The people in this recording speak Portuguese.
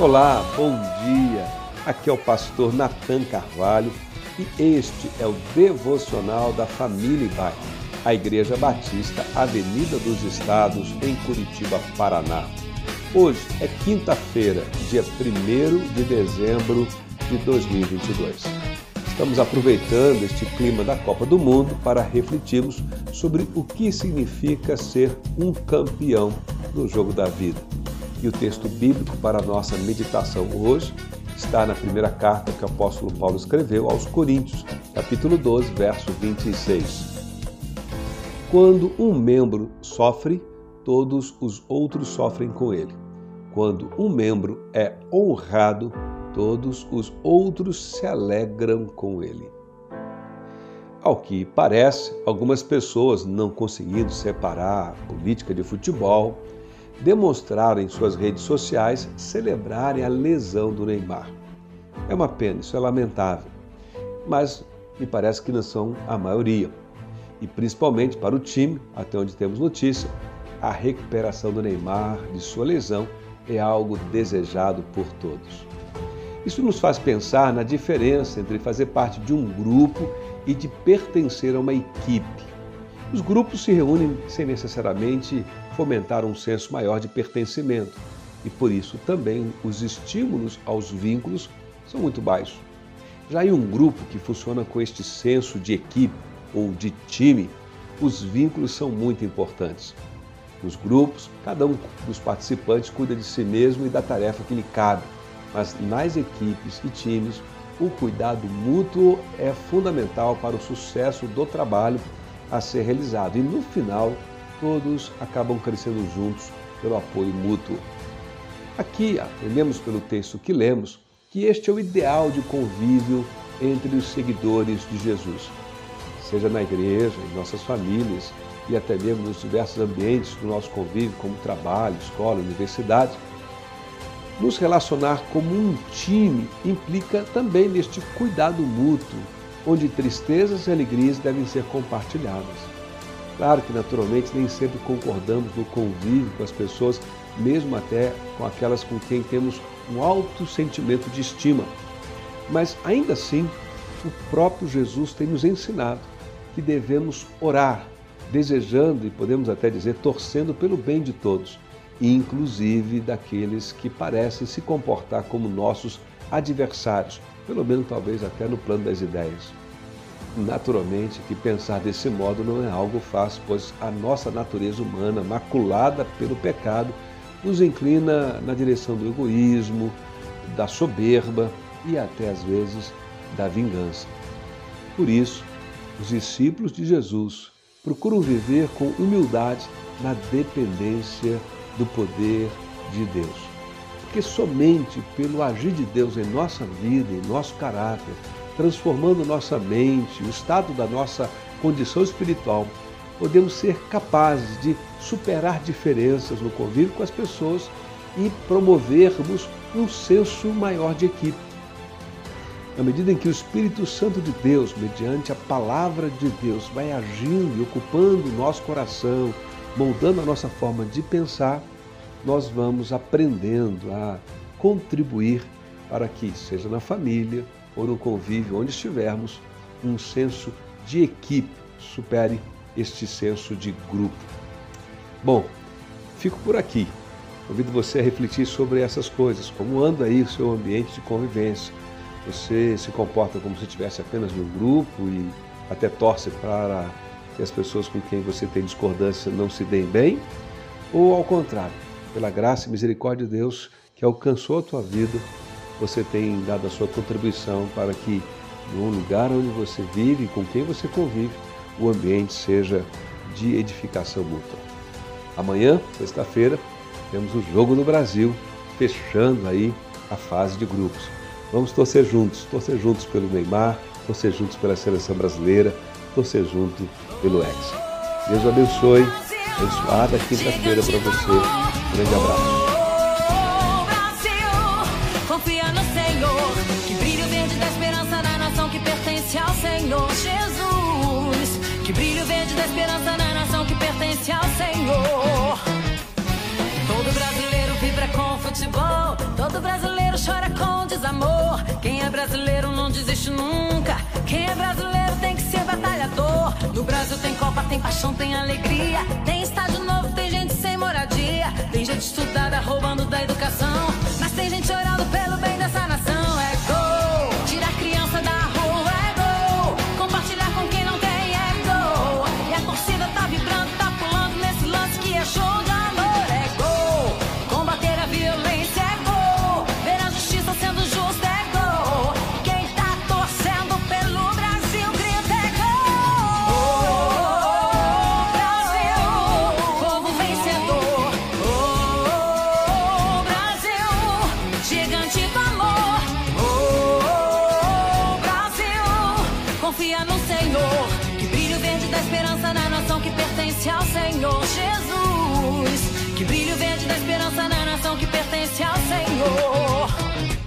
Olá, bom dia. Aqui é o pastor Nathan Carvalho e este é o devocional da Família Ibai, a Igreja Batista Avenida dos Estados, em Curitiba, Paraná. Hoje é quinta-feira, dia 1 de dezembro de 2022. Estamos aproveitando este clima da Copa do Mundo para refletirmos sobre o que significa ser um campeão no jogo da vida. E o texto bíblico para a nossa meditação hoje está na primeira carta que o apóstolo Paulo escreveu aos Coríntios, capítulo 12, verso 26. Quando um membro sofre, todos os outros sofrem com ele. Quando um membro é honrado, todos os outros se alegram com ele. Ao que parece, algumas pessoas, não conseguindo separar a política de futebol, demonstraram em suas redes sociais celebrarem a lesão do Neymar. É uma pena, isso é lamentável, mas me parece que não são a maioria. E principalmente para o time, até onde temos notícia, a recuperação do Neymar de sua lesão é algo desejado por todos. Isso nos faz pensar na diferença entre fazer parte de um grupo e de pertencer a uma equipe. Os grupos se reúnem sem necessariamente fomentar um senso maior de pertencimento e por isso também os estímulos aos vínculos são muito baixos. Já em um grupo que funciona com este senso de equipe ou de time, os vínculos são muito importantes. Nos grupos, cada um dos participantes cuida de si mesmo e da tarefa que lhe cabe, mas nas equipes e times, o cuidado mútuo é fundamental para o sucesso do trabalho a ser realizado. E no final, todos acabam crescendo juntos pelo apoio mútuo. Aqui aprendemos pelo texto que lemos que este é o ideal de convívio entre os seguidores de Jesus, seja na igreja, em nossas famílias e até mesmo nos diversos ambientes do nosso convívio, como trabalho, escola, universidade. Nos relacionar como um time implica também neste cuidado mútuo, onde tristezas e alegrias devem ser compartilhadas. Claro que, naturalmente, nem sempre concordamos no convívio com as pessoas, mesmo até com aquelas com quem temos um alto sentimento de estima. Mas, ainda assim, o próprio Jesus tem nos ensinado que devemos orar, desejando e podemos até dizer torcendo pelo bem de todos, inclusive daqueles que parecem se comportar como nossos adversários, pelo menos talvez até no plano das ideias. Naturalmente que pensar desse modo não é algo fácil, pois a nossa natureza humana, maculada pelo pecado, nos inclina na direção do egoísmo, da soberba e até às vezes da vingança. Por isso, os discípulos de Jesus procuram viver com humildade na dependência do poder de Deus. Porque somente pelo agir de Deus em nossa vida, em nosso caráter, transformando nossa mente, o estado da nossa condição espiritual, podemos ser capazes de superar diferenças no convívio com as pessoas e promovermos um senso maior de equipe. Na medida em que o Espírito Santo de Deus, mediante a palavra de Deus, vai agindo e ocupando o nosso coração, moldando a nossa forma de pensar, nós vamos aprendendo a contribuir para que, seja na família ou no convívio, onde estivermos, um senso de equipe supere este senso de grupo. Bom, fico por aqui. Convido você a refletir sobre essas coisas, como anda aí o seu ambiente de convivência. Você se comporta como se estivesse apenas no grupo e até torce para que as pessoas com quem você tem discordância não se deem bem? Ou ao contrário, pela graça e misericórdia de Deus que alcançou a tua vida, você tem dado a sua contribuição para que no lugar onde você vive, com quem você convive, o ambiente seja de edificação mútua. Amanhã, sexta-feira, temos o Jogo no Brasil, fechando aí a fase de grupos. Vamos torcer juntos, torcer juntos pelo Neymar, torcer juntos pela seleção brasileira, torcer junto pelo Ex. Deus abençoe, abençoada quinta-feira para você. Grande abraço. Pertence ao Senhor Jesus. Que brilho verde da esperança na nação que pertence ao Senhor. Todo brasileiro vibra com futebol, todo brasileiro chora com desamor. Quem é brasileiro não desiste nunca. Quem é brasileiro tem que ser batalhador. No Brasil tem Copa, tem paixão, tem alegria. Tem estádio novo, tem gente sem moradia. Tem gente estudada roubando da educação. Mas tem gente orando pelo no Senhor. Que brilho verde da esperança na nação que pertence ao Senhor Jesus. Que brilho verde da esperança na nação que pertence ao Senhor.